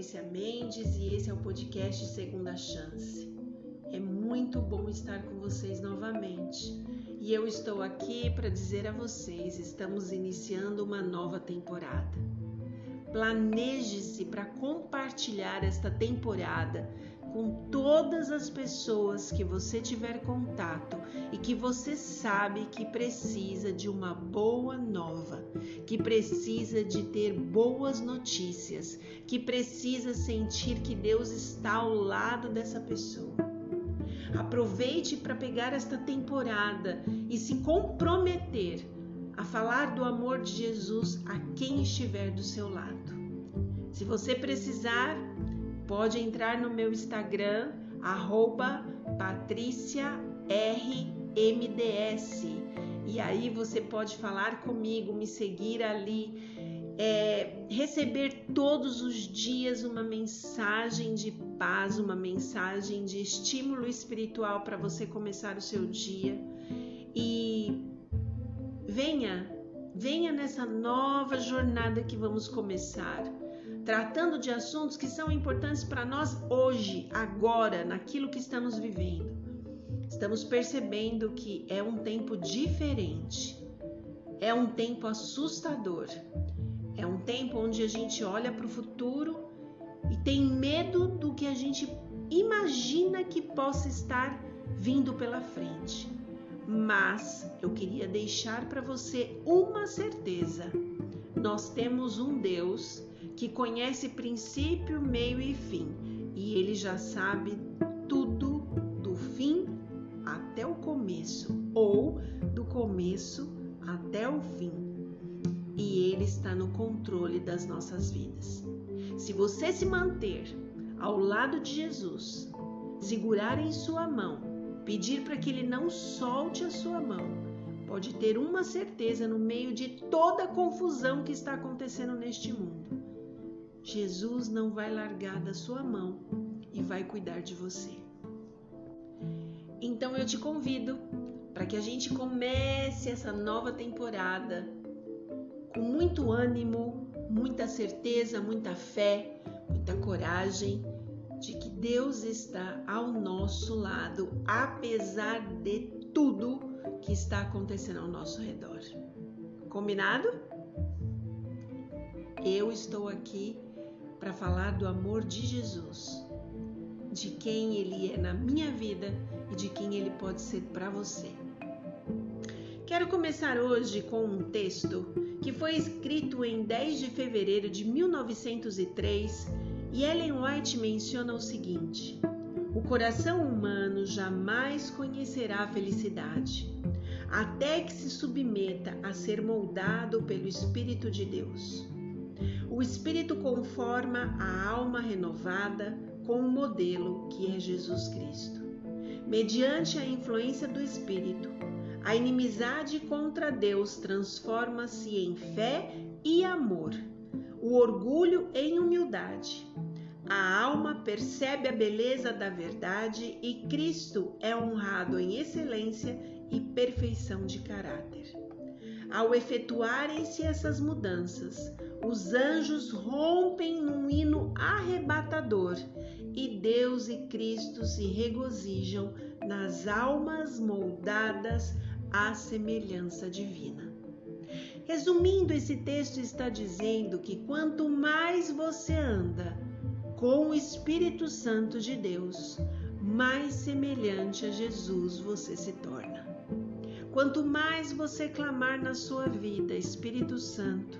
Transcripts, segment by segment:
Patrícia Mendes e esse é o podcast Segunda Chance. É muito bom estar com vocês novamente. E eu estou aqui para dizer a vocês, estamos iniciando uma nova temporada. Planeje-se para compartilhar esta temporada com todas as pessoas que você tiver contato e que você sabe que precisa de uma boa nova, que precisa de ter boas notícias, que precisa sentir que Deus está ao lado dessa pessoa. Aproveite para pegar esta temporada e se comprometer a falar do amor de Jesus a quem estiver do seu lado. Se você precisar, pode entrar no meu Instagram, arroba patriciarmds. E aí você pode falar comigo, me seguir ali, é, receber todos os dias uma mensagem de paz, uma mensagem de estímulo espiritual para você começar o seu dia. E venha, venha nessa nova jornada que vamos começar tratando de assuntos que são importantes para nós hoje, agora, naquilo que estamos vivendo. Estamos percebendo que é um tempo diferente, é um tempo assustador, é um tempo onde a gente olha para o futuro e tem medo do que a gente imagina que possa estar vindo pela frente. Mas eu queria deixar para você uma certeza: nós temos um Deus que conhece princípio, meio e fim, e ele já sabe tudo do fim até o começo, ou do começo até o fim. E ele está no controle das nossas vidas. Se você se manter ao lado de Jesus, segurar em sua mão, pedir para que ele não solte a sua mão, pode ter uma certeza no meio de toda a confusão que está acontecendo neste mundo Jesus não vai largar da sua mão e vai cuidar de você. Então eu te convido para que a gente comece essa nova temporada com muito ânimo, muita certeza, muita fé, muita coragem de que Deus está ao nosso lado, apesar de tudo que está acontecendo ao nosso redor. Combinado? Eu estou aqui para falar do amor de Jesus, de quem ele é na minha vida e de quem ele pode ser para você. Quero começar hoje com um texto que foi escrito em 10 de fevereiro de 1903 e Ellen White menciona o seguinte: O coração humano jamais conhecerá a felicidade, até que se submeta a ser moldado pelo Espírito de Deus. O Espírito conforma a alma renovada com o modelo que é Jesus Cristo. Mediante a influência do Espírito, a inimizade contra Deus transforma-se em fé e amor, o orgulho em humildade. A alma percebe a beleza da verdade e Cristo é honrado em excelência e perfeição de caráter. Ao efetuarem-se essas mudanças, os anjos rompem num hino arrebatador e Deus e Cristo se regozijam nas almas moldadas à semelhança divina. Resumindo, esse texto está dizendo que quanto mais você anda com o Espírito Santo de Deus, mais semelhante a Jesus você se torna. Quanto mais você clamar na sua vida, Espírito Santo,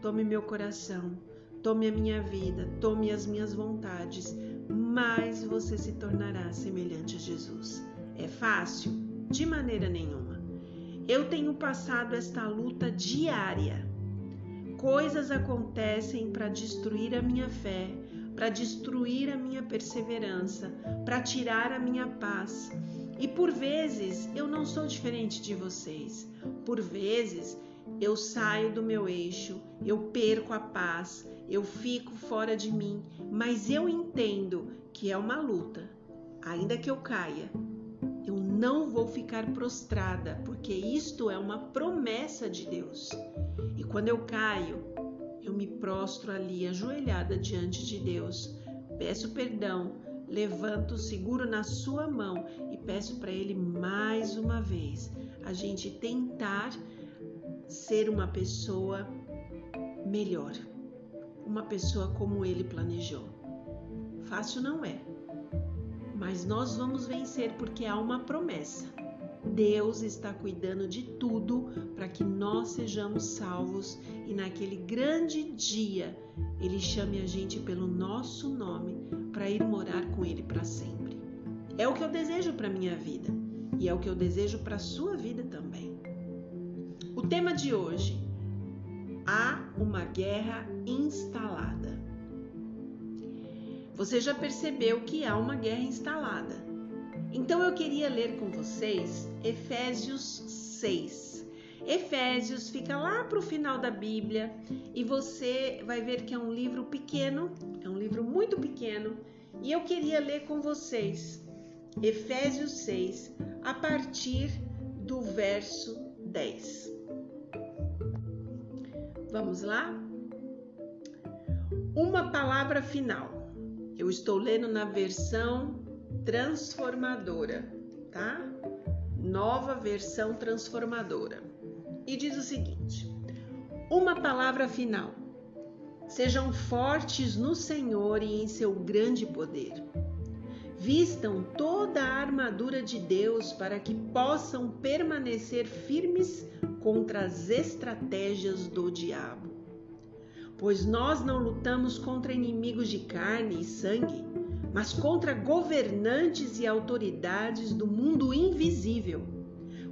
tome meu coração, tome a minha vida, tome as minhas vontades, mais você se tornará semelhante a Jesus. É fácil? De maneira nenhuma. Eu tenho passado esta luta diária. Coisas acontecem para destruir a minha fé, para destruir a minha perseverança, para tirar a minha paz. E por vezes eu não sou diferente de vocês. Por vezes eu saio do meu eixo, eu perco a paz, eu fico fora de mim, mas eu entendo que é uma luta. Ainda que eu caia, eu não vou ficar prostrada, porque isto é uma promessa de Deus. E quando eu caio, eu me prostro ali ajoelhada diante de Deus, peço perdão, levanto, seguro na sua mão e peço para Ele mais uma vez a gente tentar ser uma pessoa melhor, uma pessoa como Ele planejou. Fácil não é, mas nós vamos vencer porque há uma promessa. Deus está cuidando de tudo para que nós sejamos salvos e naquele grande dia Ele chame a gente pelo nosso nome para ir morar com Ele para sempre. É o que eu desejo para minha vida e é o que eu desejo para sua vida também. O tema de hoje: há uma guerra instalada. Você já percebeu que há uma guerra instalada. Então eu queria ler com vocês Efésios 6. Efésios fica lá para o final da Bíblia e você vai ver que é um livro pequeno, é um livro muito pequeno, e eu queria ler com vocês Efésios 6, a partir do verso 10. Vamos lá? Uma palavra final. Eu estou lendo na versão transformadora, tá? Nova versão transformadora. E diz o seguinte: uma palavra final. Sejam fortes no Senhor e em seu grande poder. Vistam toda a armadura de Deus para que possam permanecer firmes contra as estratégias do diabo. Pois nós não lutamos contra inimigos de carne e sangue mas contra governantes e autoridades do mundo invisível,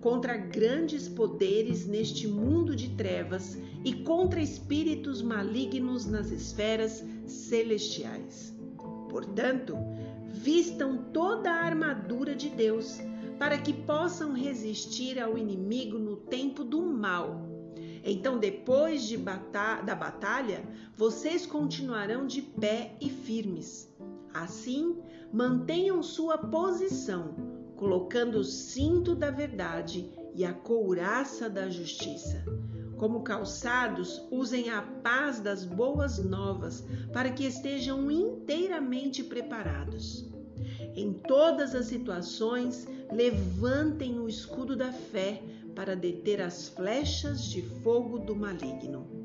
contra grandes poderes neste mundo de trevas e contra espíritos malignos nas esferas celestiais. Portanto, vistam toda a armadura de Deus para que possam resistir ao inimigo no tempo do mal. Então, depois de bata da batalha, vocês continuarão de pé e firmes. Assim, mantenham sua posição, colocando o cinto da verdade e a couraça da justiça. Como calçados, usem a paz das boas novas para que estejam inteiramente preparados. Em todas as situações, levantem o escudo da fé para deter as flechas de fogo do maligno.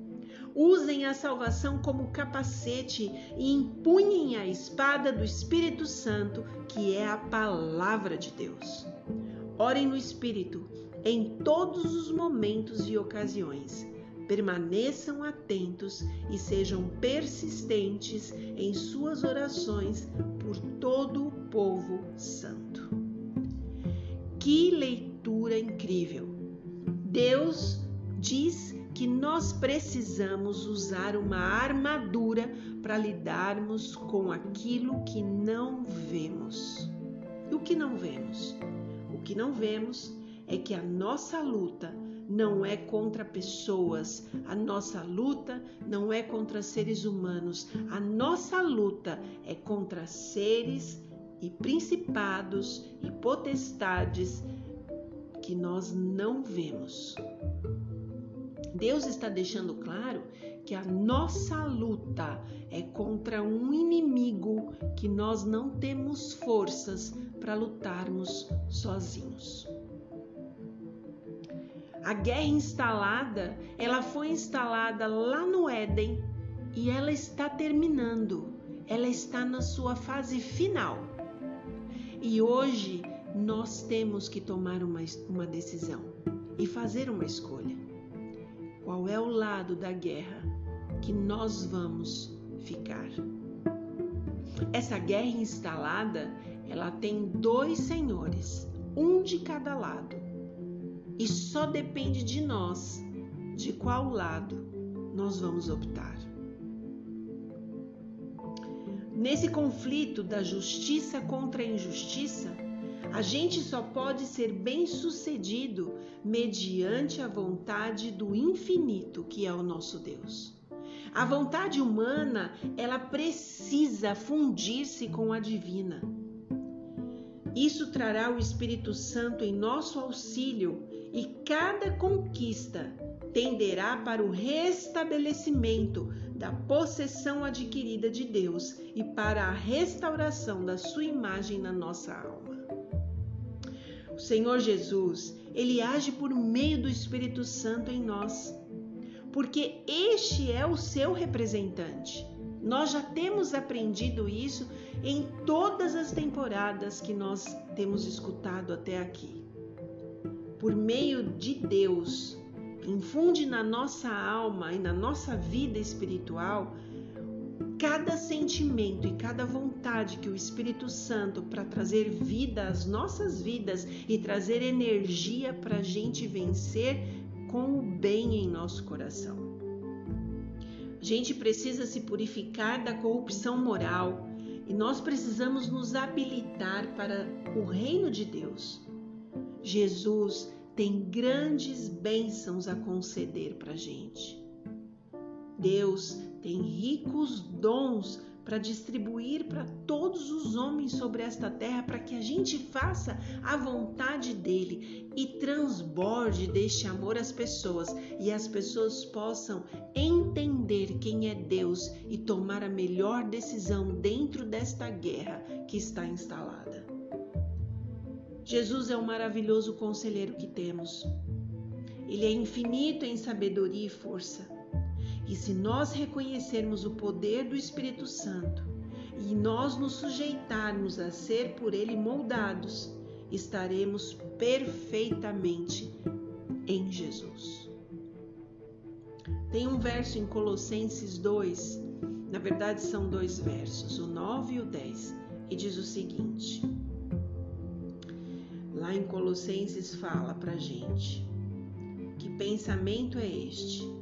Usem a salvação como capacete e empunhem a espada do Espírito Santo, que é a palavra de Deus. Orem no Espírito em todos os momentos e ocasiões. Permaneçam atentos e sejam persistentes em suas orações por todo o povo santo. Que leitura incrível! Deus diz que nós precisamos usar uma armadura para lidarmos com aquilo que não vemos. E o que não vemos? O que não vemos é que a nossa luta não é contra pessoas, a nossa luta não é contra seres humanos, a nossa luta é contra seres e principados e potestades que nós não vemos. Deus está deixando claro que a nossa luta é contra um inimigo que nós não temos forças para lutarmos sozinhos. A guerra instalada, ela foi instalada lá no Éden e ela está terminando. Ela está na sua fase final. E hoje nós temos que tomar uma, uma decisão e fazer uma escolha qual é o lado da guerra que nós vamos ficar. Essa guerra instalada, ela tem dois senhores, um de cada lado. E só depende de nós de qual lado nós vamos optar. Nesse conflito da justiça contra a injustiça, a gente só pode ser bem-sucedido mediante a vontade do infinito, que é o nosso Deus. A vontade humana, ela precisa fundir-se com a divina. Isso trará o Espírito Santo em nosso auxílio e cada conquista tenderá para o restabelecimento da possessão adquirida de Deus e para a restauração da sua imagem na nossa alma. Senhor Jesus, ele age por meio do Espírito Santo em nós, porque este é o seu representante. Nós já temos aprendido isso em todas as temporadas que nós temos escutado até aqui. Por meio de Deus, infunde na nossa alma e na nossa vida espiritual cada sentimento e cada vontade que o Espírito Santo para trazer vida às nossas vidas e trazer energia para a gente vencer com o bem em nosso coração. A gente precisa se purificar da corrupção moral e nós precisamos nos habilitar para o reino de Deus. Jesus tem grandes bênçãos a conceder para a gente. Deus tem ricos dons para distribuir para todos os homens sobre esta terra, para que a gente faça a vontade dele e transborde deste amor às pessoas e as pessoas possam entender quem é Deus e tomar a melhor decisão dentro desta guerra que está instalada. Jesus é o maravilhoso conselheiro que temos. Ele é infinito em sabedoria e força. E se nós reconhecermos o poder do Espírito Santo e nós nos sujeitarmos a ser por ele moldados, estaremos perfeitamente em Jesus. Tem um verso em Colossenses 2, na verdade são dois versos, o 9 e o 10, e diz o seguinte: lá em Colossenses fala pra gente: que pensamento é este?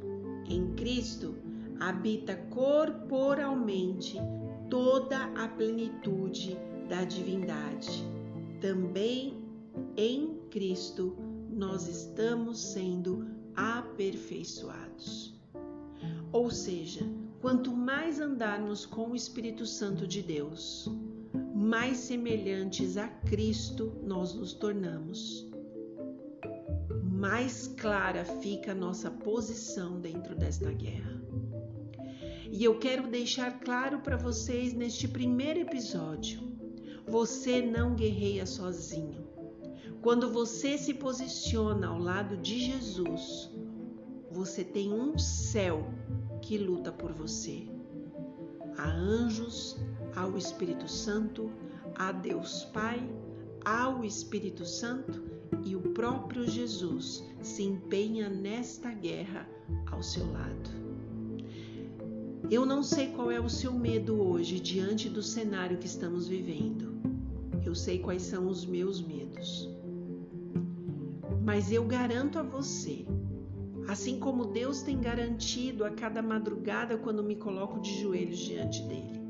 Em Cristo habita corporalmente toda a plenitude da divindade. Também em Cristo nós estamos sendo aperfeiçoados. Ou seja, quanto mais andarmos com o Espírito Santo de Deus, mais semelhantes a Cristo nós nos tornamos. Mais clara fica a nossa posição dentro desta guerra. E eu quero deixar claro para vocês neste primeiro episódio: você não guerreia sozinho. Quando você se posiciona ao lado de Jesus, você tem um céu que luta por você. Há anjos, ao Espírito Santo, a Deus Pai, ao Espírito Santo e o próprio Jesus se empenha nesta guerra ao seu lado. Eu não sei qual é o seu medo hoje diante do cenário que estamos vivendo. Eu sei quais são os meus medos. Mas eu garanto a você, assim como Deus tem garantido a cada madrugada quando me coloco de joelhos diante dele,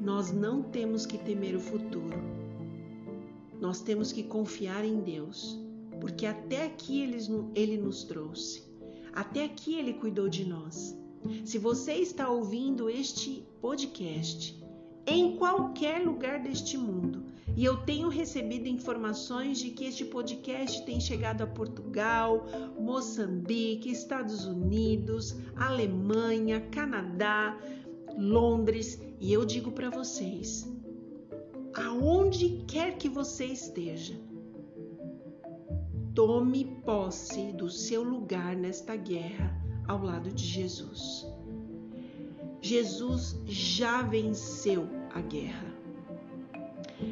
nós não temos que temer o futuro. Nós temos que confiar em Deus, porque até aqui ele, nos trouxe, até aqui Ele cuidou de nós. Se você está ouvindo este podcast em qualquer lugar deste mundo, e eu tenho recebido informações de que este podcast tem chegado a Portugal, Moçambique, Estados Unidos, Alemanha, Canadá, Londres, e eu digo para vocês, aonde quer que você esteja, tome posse do seu lugar nesta guerra ao lado de Jesus. Jesus já venceu a guerra.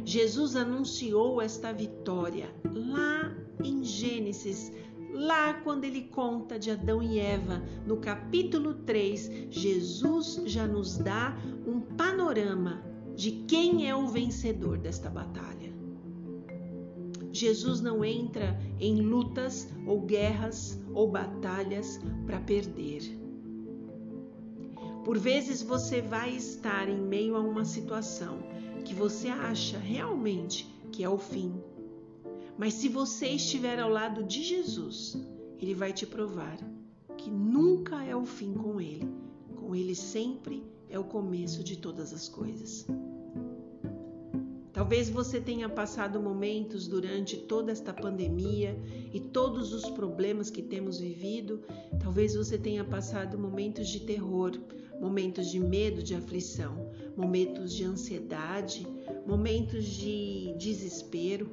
Jesus anunciou esta vitória lá em Gênesis Lá, quando ele conta de Adão e Eva, no capítulo 3, Jesus já nos dá um panorama de quem é o vencedor desta batalha. Jesus não entra em lutas ou guerras ou batalhas para perder. Por vezes você vai estar em meio a uma situação que você acha realmente que é o fim, mas se você estiver ao lado de Jesus, ele vai te provar que nunca é o fim com ele. Com ele sempre é o começo de todas as coisas. Talvez você tenha passado momentos durante toda esta pandemia e todos os problemas que temos vivido. Talvez você tenha passado momentos de terror, momentos de medo, de aflição, momentos de ansiedade, momentos de desespero.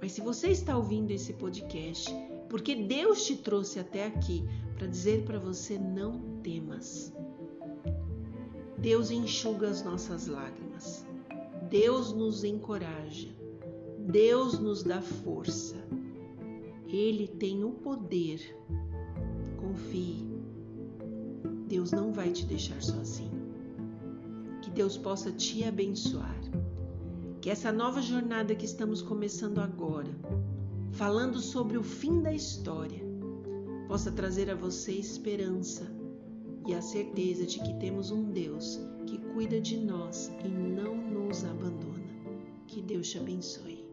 Mas se você está ouvindo esse podcast, porque Deus te trouxe até aqui para dizer para você não temas. Deus enxuga as nossas lágrimas. Deus nos encoraja, Deus nos dá força. Ele tem o poder. Confie. Deus não vai te deixar sozinho. Que Deus possa te abençoar. Que essa nova jornada que estamos começando agora, falando sobre o fim da história, possa trazer a você esperança e a certeza de que temos um Deus que cuida de nós e não nos abandona. Que Deus te abençoe.